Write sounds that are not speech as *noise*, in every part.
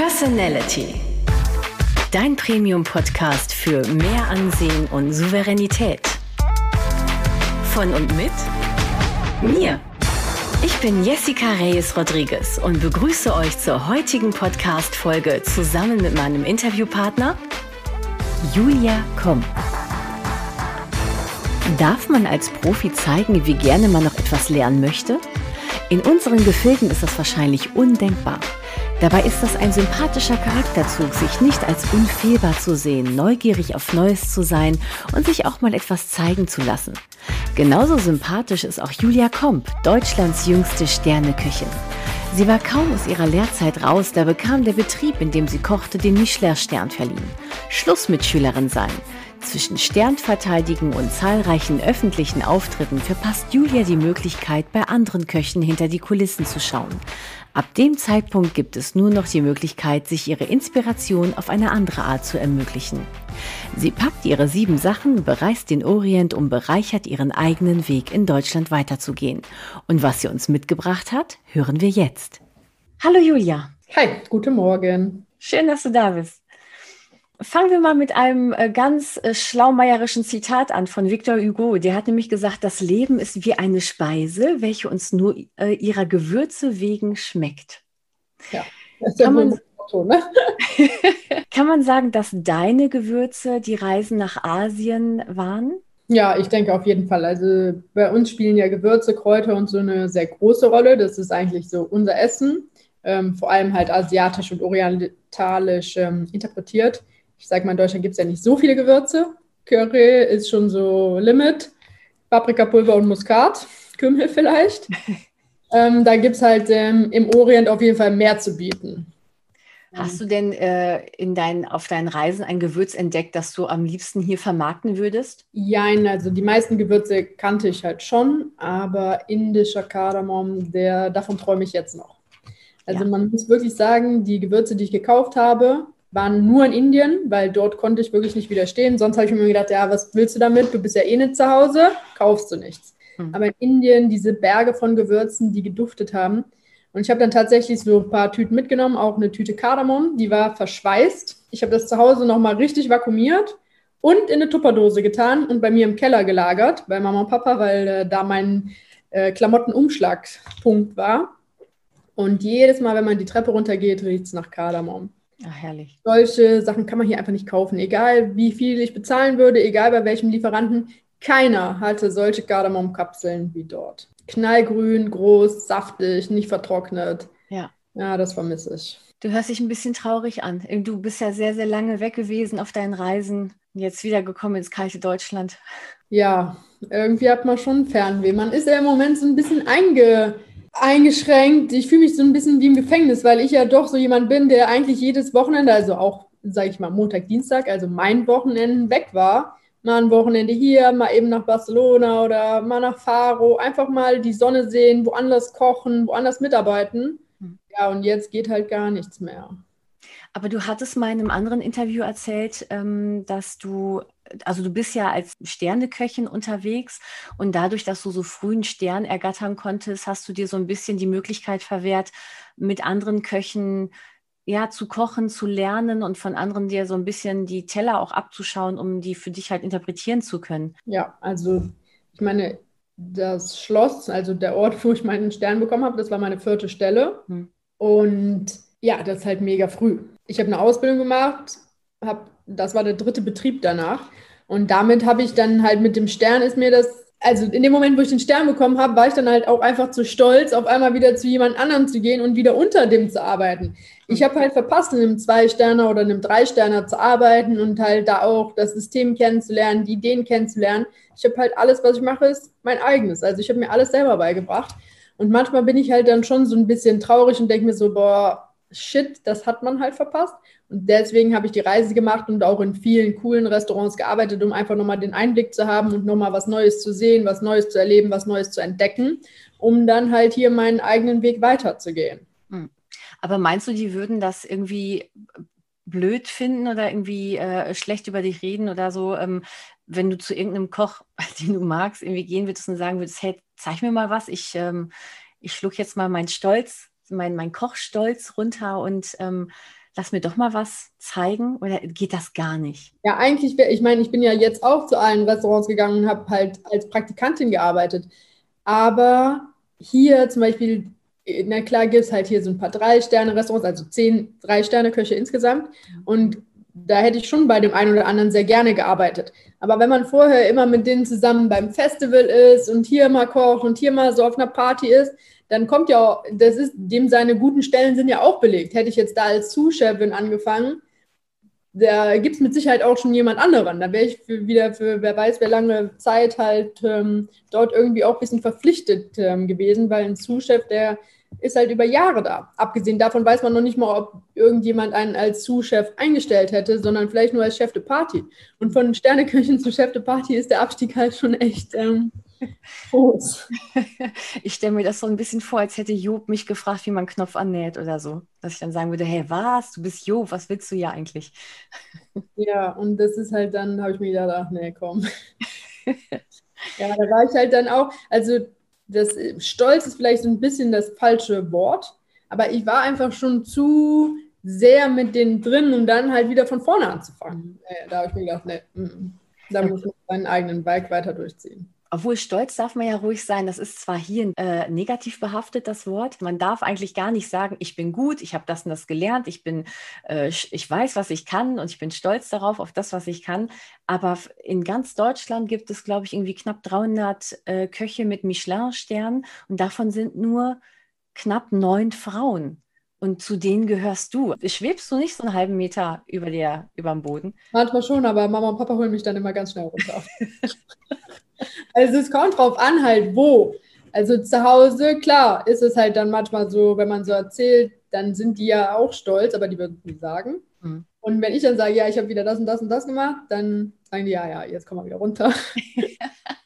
Personality. Dein Premium-Podcast für mehr Ansehen und Souveränität. Von und mit mir. Ich bin Jessica Reyes Rodriguez und begrüße euch zur heutigen Podcast-Folge zusammen mit meinem Interviewpartner Julia Komm. Darf man als Profi zeigen, wie gerne man noch etwas lernen möchte? In unseren Gefilden ist das wahrscheinlich undenkbar. Dabei ist das ein sympathischer Charakterzug, sich nicht als unfehlbar zu sehen, neugierig auf Neues zu sein und sich auch mal etwas zeigen zu lassen. Genauso sympathisch ist auch Julia Komp, Deutschlands jüngste Sterneköchin. Sie war kaum aus ihrer Lehrzeit raus, da bekam der Betrieb, in dem sie kochte, den Michelin-Stern verliehen. Schluss mit Schülerin sein. Zwischen Sternverteidigen und zahlreichen öffentlichen Auftritten verpasst Julia die Möglichkeit, bei anderen Köchen hinter die Kulissen zu schauen. Ab dem Zeitpunkt gibt es nur noch die Möglichkeit, sich ihre Inspiration auf eine andere Art zu ermöglichen. Sie packt ihre sieben Sachen, bereist den Orient und bereichert ihren eigenen Weg in Deutschland weiterzugehen. Und was sie uns mitgebracht hat, hören wir jetzt. Hallo Julia. Hi, guten Morgen. Schön, dass du da bist. Fangen wir mal mit einem äh, ganz äh, schlaumeierischen Zitat an von Victor Hugo. Der hat nämlich gesagt, das Leben ist wie eine Speise, welche uns nur äh, ihrer Gewürze wegen schmeckt. Ja, das ist kann, man, Motto, ne? *laughs* kann man sagen, dass deine Gewürze die Reisen nach Asien waren? Ja, ich denke auf jeden Fall. Also bei uns spielen ja Gewürze, Kräuter und so eine sehr große Rolle. Das ist eigentlich so unser Essen, ähm, vor allem halt asiatisch und orientalisch ähm, interpretiert ich sage mal, in Deutschland gibt es ja nicht so viele Gewürze. Curry ist schon so Limit. Paprikapulver und Muskat, *laughs* Kümmel vielleicht. *laughs* ähm, da gibt es halt ähm, im Orient auf jeden Fall mehr zu bieten. Hast du denn äh, in dein, auf deinen Reisen ein Gewürz entdeckt, das du am liebsten hier vermarkten würdest? Ja, also die meisten Gewürze kannte ich halt schon, aber indischer Kardamom, der, davon träume ich jetzt noch. Also ja. man muss wirklich sagen, die Gewürze, die ich gekauft habe, waren nur in Indien, weil dort konnte ich wirklich nicht widerstehen. Sonst habe ich mir gedacht, ja, was willst du damit? Du bist ja eh nicht zu Hause, kaufst du nichts. Mhm. Aber in Indien diese Berge von Gewürzen, die geduftet haben. Und ich habe dann tatsächlich so ein paar Tüten mitgenommen, auch eine Tüte Kardamom, die war verschweißt. Ich habe das zu Hause nochmal richtig vakuumiert und in eine Tupperdose getan und bei mir im Keller gelagert, bei Mama und Papa, weil äh, da mein äh, Klamottenumschlagpunkt war. Und jedes Mal, wenn man die Treppe runtergeht, riecht es nach Kardamom. Ach, herrlich. Solche Sachen kann man hier einfach nicht kaufen. Egal wie viel ich bezahlen würde, egal bei welchem Lieferanten, keiner hatte solche Kardamomkapseln wie dort. Knallgrün, groß, saftig, nicht vertrocknet. Ja. Ja, das vermisse ich. Du hörst dich ein bisschen traurig an. Du bist ja sehr, sehr lange weg gewesen auf deinen Reisen. Jetzt wiedergekommen ins kalte Deutschland. Ja, irgendwie hat man schon Fernweh. Man ist ja im Moment so ein bisschen einge eingeschränkt. Ich fühle mich so ein bisschen wie im Gefängnis, weil ich ja doch so jemand bin, der eigentlich jedes Wochenende, also auch, sage ich mal, Montag, Dienstag, also mein Wochenende weg war. Mal ein Wochenende hier, mal eben nach Barcelona oder mal nach Faro. Einfach mal die Sonne sehen, woanders kochen, woanders mitarbeiten. Hm. Ja, und jetzt geht halt gar nichts mehr. Aber du hattest mal in einem anderen Interview erzählt, ähm, dass du also du bist ja als Sterneköchin unterwegs und dadurch, dass du so früh einen Stern ergattern konntest, hast du dir so ein bisschen die Möglichkeit verwehrt, mit anderen Köchen ja, zu kochen, zu lernen und von anderen dir so ein bisschen die Teller auch abzuschauen, um die für dich halt interpretieren zu können. Ja, also ich meine, das Schloss, also der Ort, wo ich meinen Stern bekommen habe, das war meine vierte Stelle. Hm. Und ja, das ist halt mega früh. Ich habe eine Ausbildung gemacht, habe das war der dritte Betrieb danach. Und damit habe ich dann halt mit dem Stern ist mir das, also in dem Moment, wo ich den Stern bekommen habe, war ich dann halt auch einfach zu stolz, auf einmal wieder zu jemand anderem zu gehen und wieder unter dem zu arbeiten. Ich habe halt verpasst, in einem Zwei-Sterner oder einem Drei-Sterner zu arbeiten und halt da auch das System kennenzulernen, die Ideen kennenzulernen. Ich habe halt alles, was ich mache, ist mein eigenes. Also ich habe mir alles selber beigebracht. Und manchmal bin ich halt dann schon so ein bisschen traurig und denke mir so, boah, shit, das hat man halt verpasst. Und deswegen habe ich die Reise gemacht und auch in vielen coolen Restaurants gearbeitet, um einfach nochmal den Einblick zu haben und nochmal was Neues zu sehen, was Neues zu erleben, was Neues zu entdecken, um dann halt hier meinen eigenen Weg weiterzugehen. Hm. Aber meinst du, die würden das irgendwie blöd finden oder irgendwie äh, schlecht über dich reden oder so, ähm, wenn du zu irgendeinem Koch, *laughs* den du magst, irgendwie gehen würdest und sagen würdest, hey, zeig mir mal was, ich, ähm, ich schluck jetzt mal meinen Stolz, mein, mein Kochstolz runter und ähm, lass mir doch mal was zeigen oder geht das gar nicht? Ja, eigentlich, ich meine, ich bin ja jetzt auch zu allen Restaurants gegangen und habe halt als Praktikantin gearbeitet. Aber hier zum Beispiel, na klar, gibt es halt hier so ein paar Drei-Sterne-Restaurants, also zehn Drei-Sterne-Köche insgesamt. Und da hätte ich schon bei dem einen oder anderen sehr gerne gearbeitet. Aber wenn man vorher immer mit denen zusammen beim Festival ist und hier mal kocht und hier mal so auf einer Party ist, dann kommt ja das ist, dem seine guten Stellen sind ja auch belegt. Hätte ich jetzt da als Zuschefin angefangen, da gibt es mit Sicherheit auch schon jemand anderen. Da wäre ich für, wieder für wer weiß, wer lange Zeit halt ähm, dort irgendwie auch ein bisschen verpflichtet ähm, gewesen, weil ein Zuschef, der ist halt über Jahre da. Abgesehen davon weiß man noch nicht mal, ob irgendjemand einen als Sous-Chef eingestellt hätte, sondern vielleicht nur als Chef de Party. Und von Sterneküchen zu Chef de Party ist der Abstieg halt schon echt ähm, groß. *laughs* Ich stelle mir das so ein bisschen vor, als hätte Job mich gefragt, wie man Knopf annäht oder so. Dass ich dann sagen würde, hey, was? Du bist Job, was willst du ja eigentlich? *laughs* Ja, und das ist halt dann, habe ich mir gedacht, nee, komm. *laughs* ja, da war ich halt dann auch, also das Stolz ist vielleicht so ein bisschen das falsche Wort, aber ich war einfach schon zu sehr mit denen drin, um dann halt wieder von vorne anzufangen. Mhm. Da habe ich mir gedacht, nee. Mm. da muss man seinen eigenen Bike weiter durchziehen. Obwohl stolz darf man ja ruhig sein. Das ist zwar hier äh, negativ behaftet, das Wort. Man darf eigentlich gar nicht sagen, ich bin gut, ich habe das und das gelernt, ich bin, äh, ich weiß, was ich kann und ich bin stolz darauf, auf das, was ich kann. Aber in ganz Deutschland gibt es, glaube ich, irgendwie knapp 300 äh, Köche mit Michelin-Sternen und davon sind nur knapp neun Frauen. Und zu denen gehörst du. Schwebst du nicht so einen halben Meter über, der, über dem Boden? Manchmal schon, aber Mama und Papa holen mich dann immer ganz schnell runter. *laughs* Also es kommt drauf an, halt wo. Also zu Hause, klar, ist es halt dann manchmal so, wenn man so erzählt, dann sind die ja auch stolz, aber die würden es nicht sagen. Mhm. Und wenn ich dann sage, ja, ich habe wieder das und das und das gemacht, dann sagen die, ja, ja, jetzt kommen wir wieder runter. *laughs*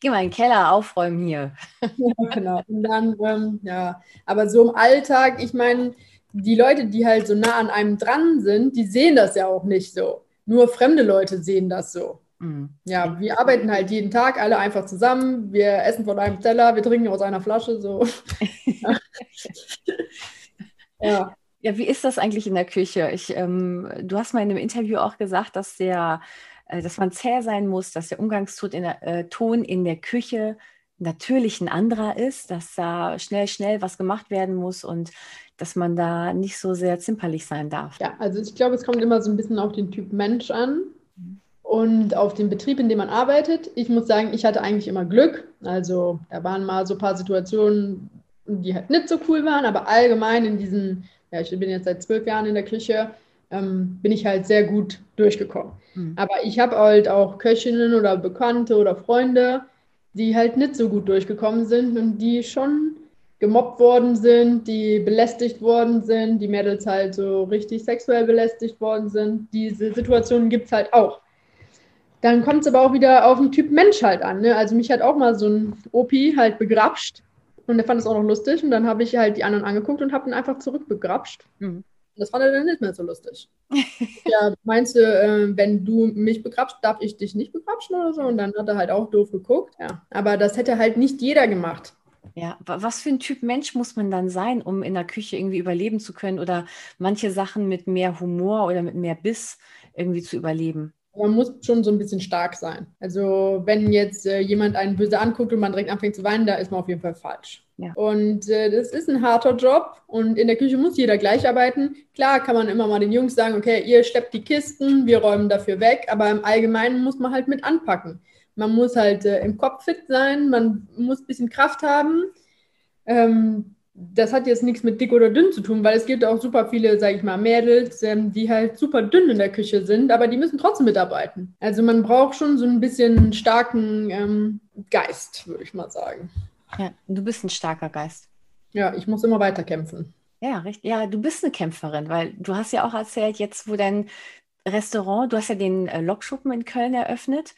Geh mal in den Keller aufräumen hier. ja, genau. Und dann, ähm, ja, aber so im Alltag, ich meine, die Leute, die halt so nah an einem dran sind, die sehen das ja auch nicht so. Nur fremde Leute sehen das so. Mhm. Ja, wir arbeiten halt jeden Tag alle einfach zusammen. Wir essen von einem Teller, wir trinken aus einer Flasche. So. *laughs* ja. Ja, wie ist das eigentlich in der Küche? Ich, ähm, du hast mal in einem Interview auch gesagt, dass der, dass man zäh sein muss, dass der Umgangston in der, äh, Ton in der Küche natürlich ein anderer ist, dass da schnell, schnell was gemacht werden muss und dass man da nicht so sehr zimperlich sein darf. Ja, also ich glaube, es kommt immer so ein bisschen auf den Typ Mensch an und auf den Betrieb, in dem man arbeitet. Ich muss sagen, ich hatte eigentlich immer Glück. Also da waren mal so ein paar Situationen, die halt nicht so cool waren, aber allgemein in diesen, ja, ich bin jetzt seit zwölf Jahren in der Küche, ähm, bin ich halt sehr gut durchgekommen. Mhm. Aber ich habe halt auch Köchinnen oder Bekannte oder Freunde, die halt nicht so gut durchgekommen sind und die schon gemobbt worden sind, die belästigt worden sind, die Mädels halt so richtig sexuell belästigt worden sind. Diese Situationen gibt es halt auch. Dann kommt es aber auch wieder auf den Typ Mensch halt an. Ne? Also mich hat auch mal so ein Opi halt begrapscht und der fand es auch noch lustig und dann habe ich halt die anderen angeguckt und habe ihn einfach zurückbegrapscht. Mhm. Das er dann nicht mehr so lustig. ja, meinst du, äh, wenn du mich begrapscht, darf ich dich nicht begrapschen oder so? Und dann hat er halt auch doof geguckt. Ja, aber das hätte halt nicht jeder gemacht. Ja, was für ein Typ Mensch muss man dann sein, um in der Küche irgendwie überleben zu können oder manche Sachen mit mehr Humor oder mit mehr Biss irgendwie zu überleben? Man muss schon so ein bisschen stark sein. Also wenn jetzt äh, jemand einen böse anguckt und man direkt anfängt zu weinen, da ist man auf jeden Fall falsch. Ja. Und äh, das ist ein harter Job und in der Küche muss jeder gleich arbeiten. Klar kann man immer mal den Jungs sagen, okay, ihr steppt die Kisten, wir räumen dafür weg, aber im Allgemeinen muss man halt mit anpacken. Man muss halt äh, im Kopf fit sein, man muss ein bisschen Kraft haben. Ähm, das hat jetzt nichts mit dick oder dünn zu tun, weil es gibt auch super viele, sage ich mal, Mädels, ähm, die halt super dünn in der Küche sind, aber die müssen trotzdem mitarbeiten. Also man braucht schon so ein bisschen starken ähm, Geist, würde ich mal sagen. Ja, du bist ein starker Geist. Ja, ich muss immer weiter kämpfen. Ja, richtig. Ja, du bist eine Kämpferin, weil du hast ja auch erzählt, jetzt wo dein Restaurant, du hast ja den äh, Lokschuppen in Köln eröffnet.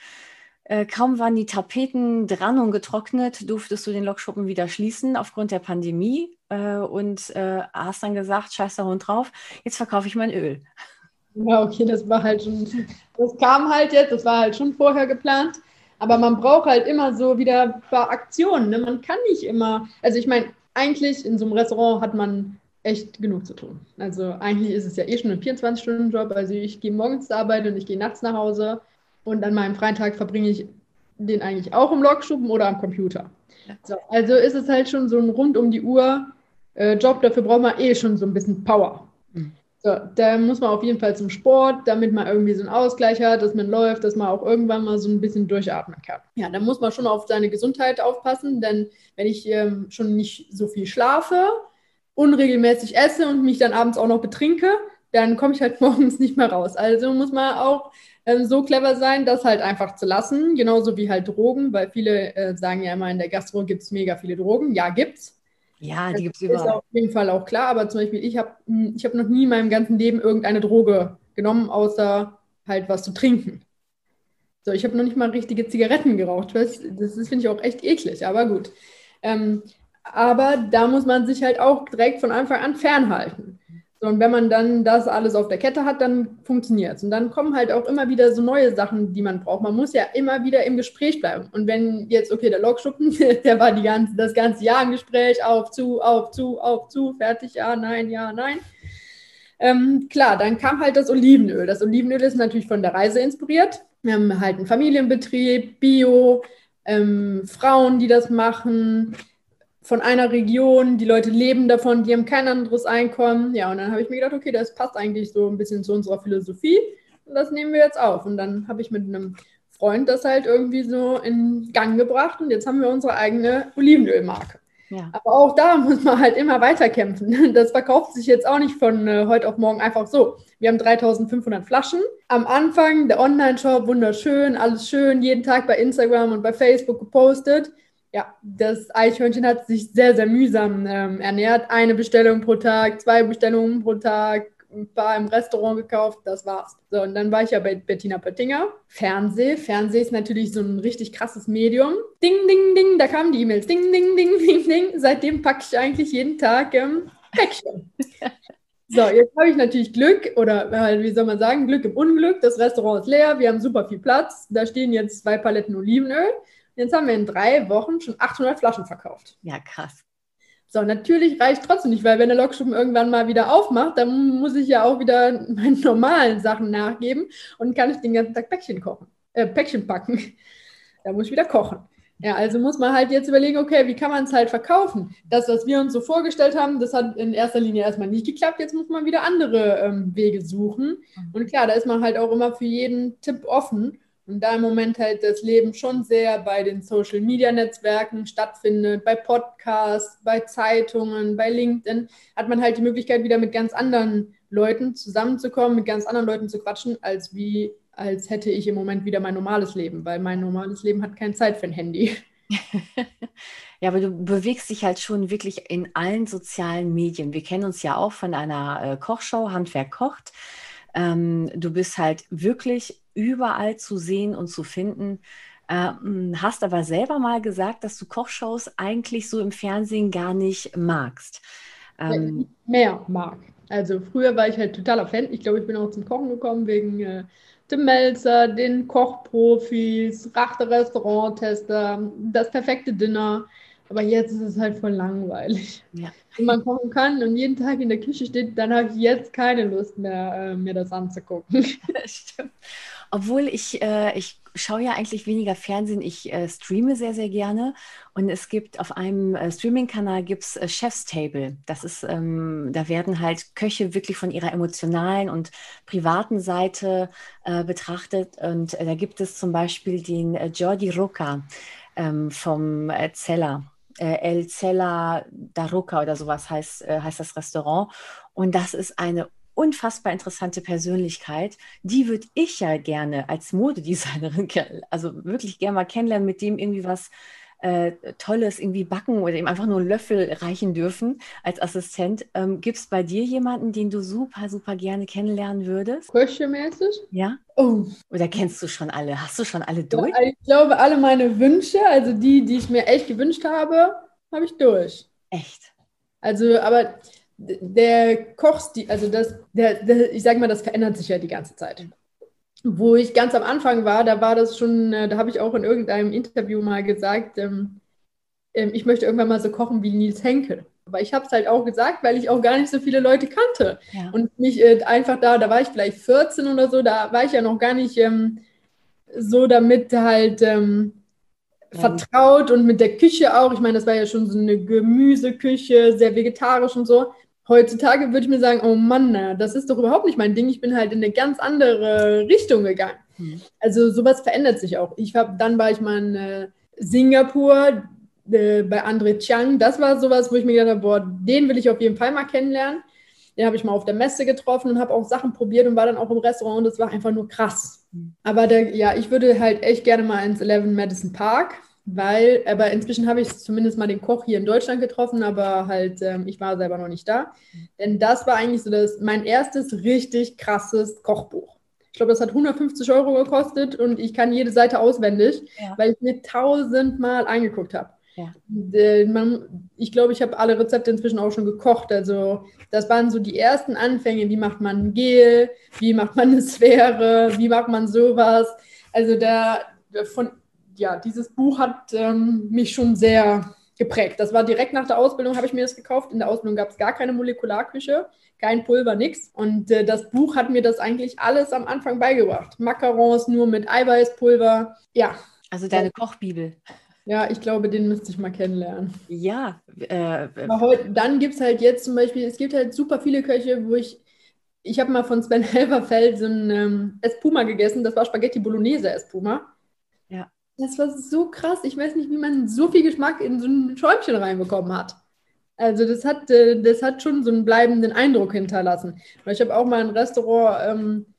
Äh, kaum waren die Tapeten dran und getrocknet, durftest du den Lokschuppen wieder schließen aufgrund der Pandemie äh, und äh, hast dann gesagt, scheiß der Hund drauf, jetzt verkaufe ich mein Öl. Ja, okay, das war halt schon, das kam halt jetzt, das war halt schon vorher geplant. Aber man braucht halt immer so wieder ein paar Aktionen. Ne? Man kann nicht immer, also ich meine, eigentlich in so einem Restaurant hat man echt genug zu tun. Also eigentlich ist es ja eh schon ein 24-Stunden-Job. Also ich gehe morgens zur Arbeit und ich gehe nachts nach Hause. Und an meinem freien Tag verbringe ich den eigentlich auch im Logschuppen oder am Computer. Ja. So, also ist es halt schon so ein rund um die Uhr äh, Job. Dafür braucht man eh schon so ein bisschen Power. Mhm. So, da muss man auf jeden Fall zum Sport, damit man irgendwie so einen Ausgleich hat, dass man läuft, dass man auch irgendwann mal so ein bisschen durchatmen kann. Ja, da muss man schon auf seine Gesundheit aufpassen, denn wenn ich ähm, schon nicht so viel schlafe, unregelmäßig esse und mich dann abends auch noch betrinke, dann komme ich halt *laughs* morgens nicht mehr raus. Also muss man auch ähm, so clever sein, das halt einfach zu lassen, genauso wie halt Drogen, weil viele äh, sagen ja immer, in der Gastro gibt es mega viele Drogen. Ja, gibt's. Ja, die gibt es überall. Ist auf jeden Fall auch klar, aber zum Beispiel, ich habe hm, ich hab noch nie in meinem ganzen Leben irgendeine Droge genommen, außer halt was zu trinken. So, ich habe noch nicht mal richtige Zigaretten geraucht. Das, das finde ich auch echt eklig, aber gut. Ähm, aber da muss man sich halt auch direkt von Anfang an fernhalten. Und wenn man dann das alles auf der Kette hat, dann funktioniert es. Und dann kommen halt auch immer wieder so neue Sachen, die man braucht. Man muss ja immer wieder im Gespräch bleiben. Und wenn jetzt, okay, der Logschuppen, *laughs* der war die ganze, das ganze Jahr im Gespräch, auf, zu, auf, zu, auf, zu, fertig, ja, nein, ja, nein. Ähm, klar, dann kam halt das Olivenöl. Das Olivenöl ist natürlich von der Reise inspiriert. Wir haben halt einen Familienbetrieb, Bio, ähm, Frauen, die das machen von einer Region, die Leute leben davon, die haben kein anderes Einkommen. Ja, und dann habe ich mir gedacht, okay, das passt eigentlich so ein bisschen zu unserer Philosophie und das nehmen wir jetzt auf. Und dann habe ich mit einem Freund das halt irgendwie so in Gang gebracht und jetzt haben wir unsere eigene Olivenölmarke. Ja. Aber auch da muss man halt immer weiterkämpfen. *laughs* Das verkauft sich jetzt auch nicht von äh, heute auf morgen einfach so. Wir haben 3500 Flaschen. Am Anfang der Online-Shop, wunderschön, alles schön, jeden Tag bei Instagram und bei Facebook gepostet ja, das Eichhörnchen hat sich sehr, sehr mühsam ähm, ernährt. Eine Bestellung pro Tag, zwei Bestellungen pro Tag, ein paar im Restaurant gekauft, das war's. So, und dann war ich ja bei Bettina Pöttinger. Fernseh. Fernseh ist natürlich so ein richtig krasses Medium. Ding, ding, ding, da kamen die E-Mails. Ding, ding, ding, ding, ding. Seitdem packe ich eigentlich jeden Tag ähm, Päckchen. *laughs* So, jetzt habe ich natürlich Glück oder äh, wie soll man sagen, Glück im Unglück. Das Restaurant ist leer, wir haben super viel Platz. Da stehen jetzt zwei Paletten Olivenöl. Jetzt haben wir in drei Wochen schon 800 Flaschen verkauft. Ja, krass. So, natürlich reicht trotzdem nicht, weil wenn der Lokschuppen irgendwann mal wieder aufmacht, dann muss ich ja auch wieder *laughs* meinen normalen Sachen nachgeben und kann ich den ganzen Tag Päckchen kochen, äh, Päckchen packen. Da muss ich wieder kochen. Ja, also muss man halt jetzt überlegen, okay, wie kann man es halt verkaufen? Das, was wir uns so vorgestellt haben, das hat in erster Linie erstmal nicht geklappt. Jetzt muss man wieder andere ähm, Wege suchen. Mhm. Und klar, da ist man halt auch immer für jeden Tipp offen. Und da im Moment halt das Leben schon sehr bei den Social-Media-Netzwerken stattfindet, bei Podcasts, bei Zeitungen, bei LinkedIn, hat man halt die Möglichkeit, wieder mit ganz anderen Leuten zusammenzukommen, mit ganz anderen Leuten zu quatschen, als wie als hätte ich im Moment wieder mein normales Leben, weil mein normales Leben hat keine Zeit für ein Handy. *laughs* Ja, aber du bewegst dich halt schon wirklich in allen sozialen Medien. Wir kennen uns ja auch von einer äh, Kochshow, Handwerk kocht. Ähm, du bist halt wirklich überall zu sehen und zu finden. Ähm, hast aber selber mal gesagt, dass du Kochshows eigentlich so im Fernsehen gar nicht magst. Ähm, mehr mag. Also früher war ich halt totaler Fan. Ich glaube, ich bin auch zum Kochen gekommen wegen äh, Tim Melzer, den Kochprofis, Rachter Restauranttester, das perfekte Dinner. Aber jetzt ist es halt voll langweilig. Ja. Wenn man kochen kann und jeden Tag in der Küche steht, dann habe ich jetzt keine Lust mehr, äh, mir das anzugucken. *laughs* Das stimmt. Obwohl ich, äh, ich schaue ja eigentlich weniger Fernsehen, ich äh, streame sehr, sehr gerne. Und es gibt auf einem äh, Streaming-Kanal gibt's äh, Chef's Table. Das ist, ähm, da werden halt Köche wirklich von ihrer emotionalen und privaten Seite äh, betrachtet. Und äh, da gibt es zum Beispiel den Jordi Rocca ähm, vom Zeller äh, El Cella da Roca oder sowas heißt, äh, heißt das Restaurant. Und das ist eine unfassbar interessante Persönlichkeit. Die würde ich ja gerne als Modedesignerin, *laughs* also wirklich gerne mal kennenlernen, mit dem irgendwie was äh, Tolles irgendwie backen oder ihm einfach nur einen Löffel reichen dürfen als Assistent. Ähm, Gibt es bei dir jemanden, den du super, super gerne kennenlernen würdest? Köchemäßig? Ja. Oh. Oder kennst du schon alle? Hast du schon alle durch? Ja, ich glaube, alle meine Wünsche, also die, die ich mir echt gewünscht habe, habe ich durch. Echt? Also, aber der Kochstil, also das, der, der, ich sage mal, das verändert sich ja die ganze Zeit wo ich ganz am Anfang war, da war das schon, äh, da habe ich auch in irgendeinem Interview mal gesagt, ähm, ähm, ich möchte irgendwann mal so kochen wie Nils Henkel. Aber ich habe es halt auch gesagt, weil ich auch gar nicht so viele Leute kannte. Ja. Und mich äh, einfach da, da war ich vielleicht 14 oder so, da war ich ja noch gar nicht ähm, so damit halt ähm, ja. vertraut und mit der Küche auch. Ich meine, das war ja schon so eine Gemüseküche, sehr vegetarisch und so. Heutzutage würde ich mir sagen, oh Mann, das ist doch überhaupt nicht mein Ding. Ich bin halt in eine ganz andere Richtung gegangen. Mhm. Also sowas verändert sich auch. Ich hab, dann war ich mal in äh, Singapur äh, bei André Chiang. Das war sowas, wo ich mir gedacht habe, boah, den will ich auf jeden Fall mal kennenlernen. Den habe ich mal auf der Messe getroffen und habe auch Sachen probiert und war dann auch im Restaurant und das war einfach nur krass. Mhm. Aber der, ja, ich würde halt echt gerne mal ins 11 Madison Park weil, aber inzwischen habe ich zumindest mal den Koch hier in Deutschland getroffen, aber halt, ähm, ich war selber noch nicht da. Denn das war eigentlich so das, mein erstes richtig krasses Kochbuch. Ich glaube, das hat 150 Euro gekostet und ich kann jede Seite auswendig, ja. weil ich mir tausendmal angeguckt habe. Ja. Äh, ich glaube, ich habe alle Rezepte inzwischen auch schon gekocht. Also das waren so die ersten Anfänge. Wie macht man Gel? Wie macht man eine Sphäre? Wie macht man sowas? Also da von ja, dieses Buch hat ähm, mich schon sehr geprägt. Das war direkt nach der Ausbildung, habe ich mir das gekauft. In der Ausbildung gab es gar keine Molekularküche, kein Pulver, nichts. Und äh, das Buch hat mir das eigentlich alles am Anfang beigebracht. Macarons nur mit Eiweißpulver. Ja. Also deine Kochbibel. Ja, ich glaube, den müsste ich mal kennenlernen. Ja. Äh, heute, dann gibt es halt jetzt zum Beispiel, es gibt halt super viele Köche, wo ich, ich habe mal von Sven *laughs* Helverfeld so ein ähm, Espuma gegessen, das war Spaghetti Bolognese Espuma. Das war so krass. Ich weiß nicht, wie man so viel Geschmack in so ein Schäumchen reinbekommen hat. Also das hat, äh, das hat schon so einen bleibenden Eindruck hinterlassen. Ich habe auch mal ein Restaurant ähm,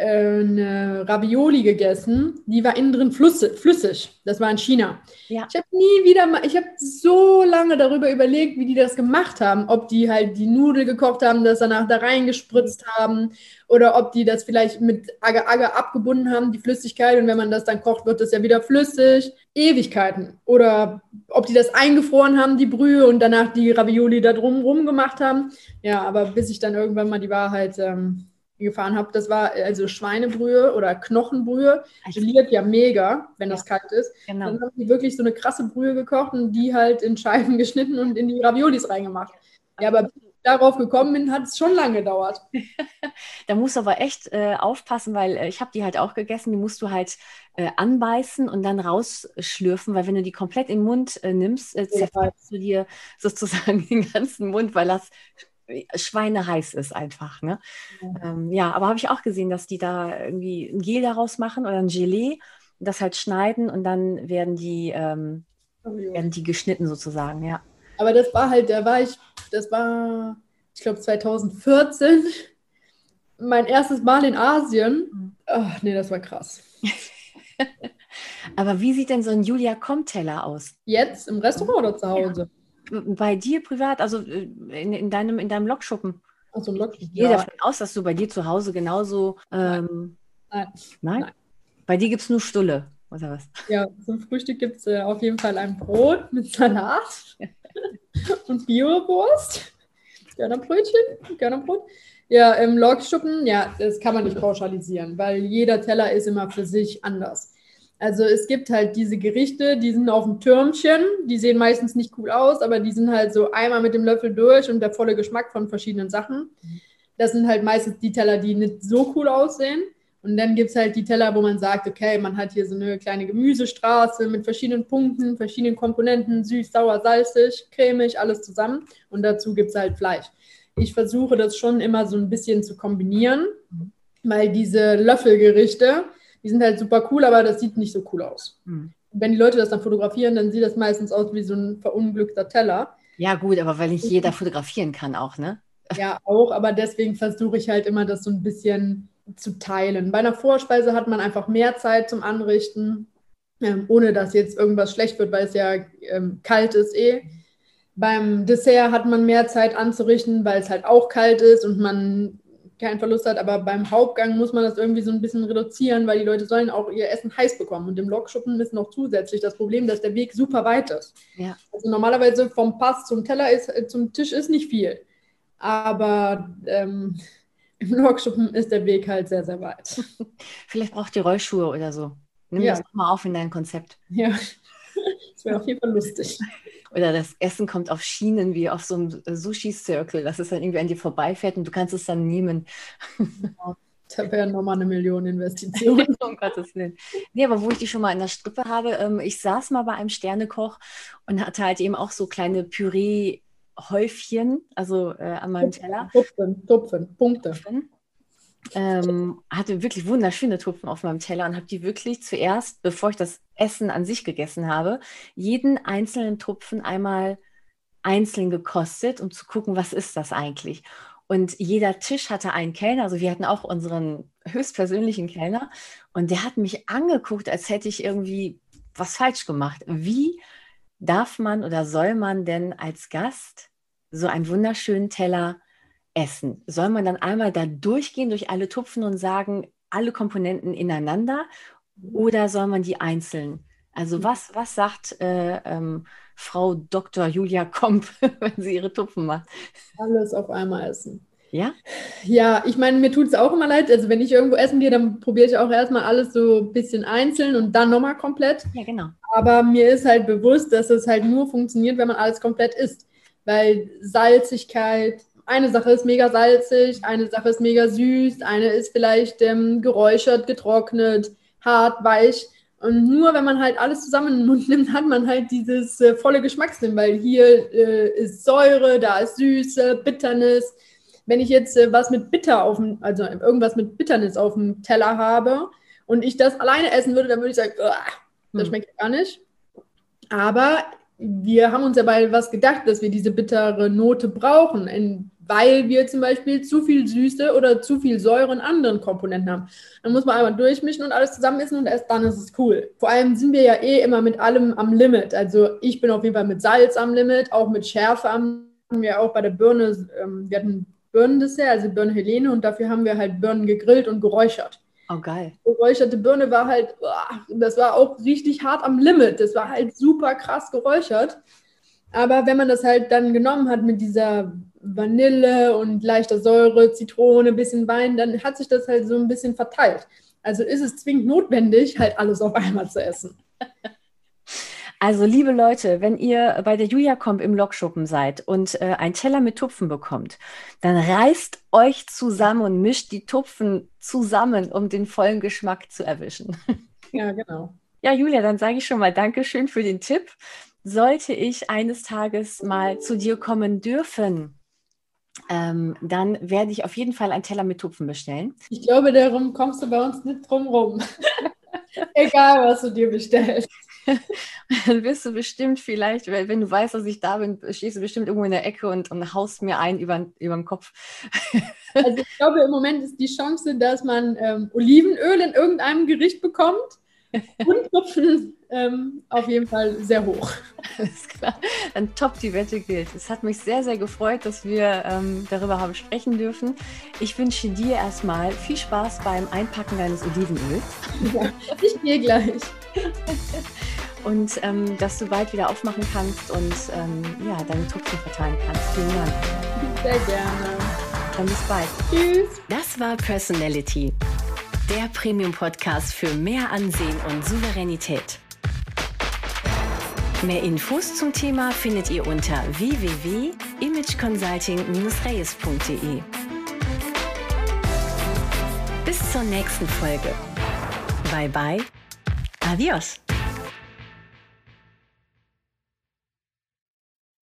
eine Ravioli gegessen, die war innen drin flüssig. Das war in China. Ja. Ich habe nie wieder mal, ich habe so lange darüber überlegt, wie die das gemacht haben. Ob die halt die Nudel gekocht haben, das danach da reingespritzt haben oder ob die das vielleicht mit Agar-Agar abgebunden haben, die Flüssigkeit. Und wenn man das dann kocht, wird das ja wieder flüssig. Ewigkeiten. Oder ob die das eingefroren haben, die Brühe, und danach die Ravioli da drumherum gemacht haben. Ja, aber bis ich dann irgendwann mal die Wahrheit ähm, gefahren habe, das war also Schweinebrühe oder Knochenbrühe. Geliert ja mega, wenn ja. das kalt ist. Genau. Dann haben die wirklich so eine krasse Brühe gekocht und die halt in Scheiben *laughs* geschnitten und in die Raviolis reingemacht. Ja, aber bis ich darauf gekommen bin, hat es schon lange gedauert. *laughs* da musst du aber echt äh, aufpassen, weil äh, ich habe die halt auch gegessen. Die musst du halt äh, anbeißen und dann rausschlürfen, weil wenn du die komplett im Mund äh, nimmst, äh, zerfällst du dir sozusagen *laughs* den ganzen Mund, weil das schweineheiß ist einfach. Ne? Ja, ähm, ja aber habe ich auch gesehen, dass die da irgendwie ein Gel daraus machen oder ein Gelee, das halt schneiden und dann werden die, ähm, oh, werden die geschnitten sozusagen, ja. Aber das war halt, da war ich, das war, ich glaube 2014, mein erstes Mal in Asien. Ach nee, das war krass. *laughs* Aber wie sieht denn so ein Julia Comteller aus? Jetzt im Restaurant oder zu Hause? Ja. Bei dir privat, also äh, in, in deinem, in deinem Lokschuppen. Also Lokschuppen. Ich gehe ja. davon aus, dass du bei dir zu Hause genauso. Ähm, Nein. Nein. Nein? Bei dir gibt es nur Stulle, oder was? Ja, zum Frühstück gibt es äh, auf jeden Fall ein Brot mit Salat *laughs* und Biowurst. Körnerbrötchen, Körnerbrot. Ja, im Lokschuppen, ja, das kann man nicht pauschalisieren, weil jeder Teller ist immer für sich anders. Also es gibt halt diese Gerichte, die sind auf dem Türmchen, die sehen meistens nicht cool aus, aber die sind halt so einmal mit dem Löffel durch und der volle Geschmack von verschiedenen Sachen. Das sind halt meistens die Teller, die nicht so cool aussehen. Und dann gibt es halt die Teller, wo man sagt, okay, man hat hier so eine kleine Gemüsestraße mit verschiedenen Punkten, verschiedenen Komponenten, süß, sauer, salzig, cremig, alles zusammen. Und dazu gibt es halt Fleisch. Ich versuche das schon immer so ein bisschen zu kombinieren, weil diese Löffelgerichte, die sind halt super cool, aber das sieht nicht so cool aus. Mhm. Wenn die Leute das dann fotografieren, dann sieht das meistens aus wie so ein verunglückter Teller. Ja, gut, aber weil nicht jeder fotografieren kann auch, ne? Ja, auch, aber deswegen versuche ich halt immer, das so ein bisschen zu teilen. Bei einer Vorspeise hat man einfach mehr Zeit zum Anrichten, ähm, ohne dass jetzt irgendwas schlecht wird, weil es ja ähm, kalt ist eh. Beim Dessert hat man mehr Zeit anzurichten, weil es halt auch kalt ist und man keinen Verlust hat, aber beim Hauptgang muss man das irgendwie so ein bisschen reduzieren, weil die Leute sollen auch ihr Essen heiß bekommen. Und im Lokschuppen ist noch zusätzlich das Problem, dass der Weg super weit ist. Ja. Also normalerweise vom Pass zum Teller ist, äh, zum Tisch ist nicht viel. Aber ähm, *laughs* im Lokschuppen ist der Weg halt sehr, sehr weit. *laughs* Vielleicht braucht ihr Rollschuhe oder so. Nimm ja. das mal auf in dein Konzept. Ja, *laughs* das wäre auf jeden Fall lustig. Oder das Essen kommt auf Schienen wie auf so einem Sushi-Circle, dass es dann irgendwie an dir vorbeifährt und du kannst es dann nehmen. Das wäre nochmal eine Million Investition. *laughs* um Gottes Willen. Nee, aber wo ich die schon mal in der Strippe habe, ähm, ich saß mal bei einem Sternekoch und hatte halt eben auch so kleine Püree-Häufchen, also äh, an meinem Teller. Tupfen, Tupfen, Punkte. Tupfen. Ähm, hatte wirklich wunderschöne Tupfen auf meinem Teller und habe die wirklich zuerst, bevor ich das Essen an sich gegessen habe, jeden einzelnen Tupfen einmal einzeln gekostet, um zu gucken, was ist das eigentlich. Und jeder Tisch hatte einen Kellner, also wir hatten auch unseren höchstpersönlichen Kellner und der hat mich angeguckt, als hätte ich irgendwie was falsch gemacht. Wie darf man oder soll man denn als Gast so einen wunderschönen Teller essen? Soll man dann einmal da durchgehen durch alle Tupfen und sagen, alle Komponenten ineinander oder soll man die einzeln? Also mhm. was, was sagt äh, ähm, Frau Dr. Julia Komp, *laughs* wenn sie ihre Tupfen macht? Alles auf einmal essen. Ja? Ja, ich meine, mir tut es auch immer leid. Also wenn ich irgendwo essen gehe, dann probiere ich auch erstmal alles so ein bisschen einzeln und dann nochmal komplett. Ja, genau. Aber mir ist halt bewusst, dass es halt nur funktioniert, wenn man alles komplett isst. Weil Salzigkeit, eine Sache ist mega salzig, eine Sache ist mega süß, eine ist vielleicht ähm, geräuchert, getrocknet, hart, weich. Und nur wenn man halt alles zusammen in den Mund nimmt, hat man halt dieses äh, volle Geschmackssinn, weil hier äh, ist Säure, da ist Süße, Bitternis. Wenn ich jetzt äh, was mit Bitter auf dem, also irgendwas mit Bitternis auf dem Teller habe und ich das alleine essen würde, dann würde ich sagen, das hm. schmeckt gar nicht. Aber wir haben uns ja bei was gedacht, dass wir diese bittere Note brauchen. Weil wir zum Beispiel zu viel Süße oder zu viel Säure in anderen Komponenten haben. Dann muss man einmal durchmischen und alles zusammen essen und erst dann ist es cool. Vor allem sind wir ja eh immer mit allem am Limit. Also ich bin auf jeden Fall mit Salz am Limit, auch mit Schärfe am Limit. Wir auch bei der Birne, ähm, wir hatten Birnendessert, also Birne Helene und dafür haben wir halt Birnen gegrillt und geräuchert. Oh, geil. Geräucherte Birne war halt, das war auch richtig hart am Limit. Das war halt super krass geräuchert. Aber wenn man das halt dann genommen hat mit dieser Vanille und leichter Säure, Zitrone, bisschen Wein, dann hat sich das halt so ein bisschen verteilt. Also ist es zwingend notwendig, halt alles auf einmal zu essen. Also, liebe Leute, wenn ihr bei der Julia Comp im Lokschuppen seid und äh, einen Teller mit Tupfen bekommt, dann reißt euch zusammen und mischt die Tupfen zusammen, um den vollen Geschmack zu erwischen. *laughs* Ja, genau. Ja, Julia, dann sage ich schon mal Dankeschön für den Tipp sollte ich eines Tages mal zu dir kommen dürfen, ähm, dann werde ich auf jeden Fall einen Teller mit Tupfen bestellen. Ich glaube, darum kommst du bei uns nicht drum rum. *laughs* Egal, was du dir bestellst. *laughs* dann wirst du bestimmt vielleicht, wenn du weißt, dass ich da bin, stehst du bestimmt irgendwo in der Ecke und, und haust mir ein über, über den Kopf. also ich glaube, im Moment ist die Chance, dass man ähm, Olivenöl in irgendeinem Gericht bekommt und Tupfen ähm, auf jeden Fall sehr hoch. Alles klar. Dann top, die Wette gilt. Es hat mich sehr, sehr gefreut, dass wir ähm, darüber haben sprechen dürfen. Ich wünsche dir erstmal viel Spaß beim Einpacken deines Olivenöls. Ja, ich gehe gleich. *laughs* und ähm, dass du bald wieder aufmachen kannst und ähm, ja, deine Tupfen verteilen kannst. Vielen Dank. Sehr gerne. Dann bis bald. Tschüss. Das war Personality der Premium-Podcast für mehr Ansehen und Souveränität. Mehr Infos zum Thema findet ihr unter www.imageconsulting-reyes.de. Bis zur nächsten Folge. Bye bye. Adios.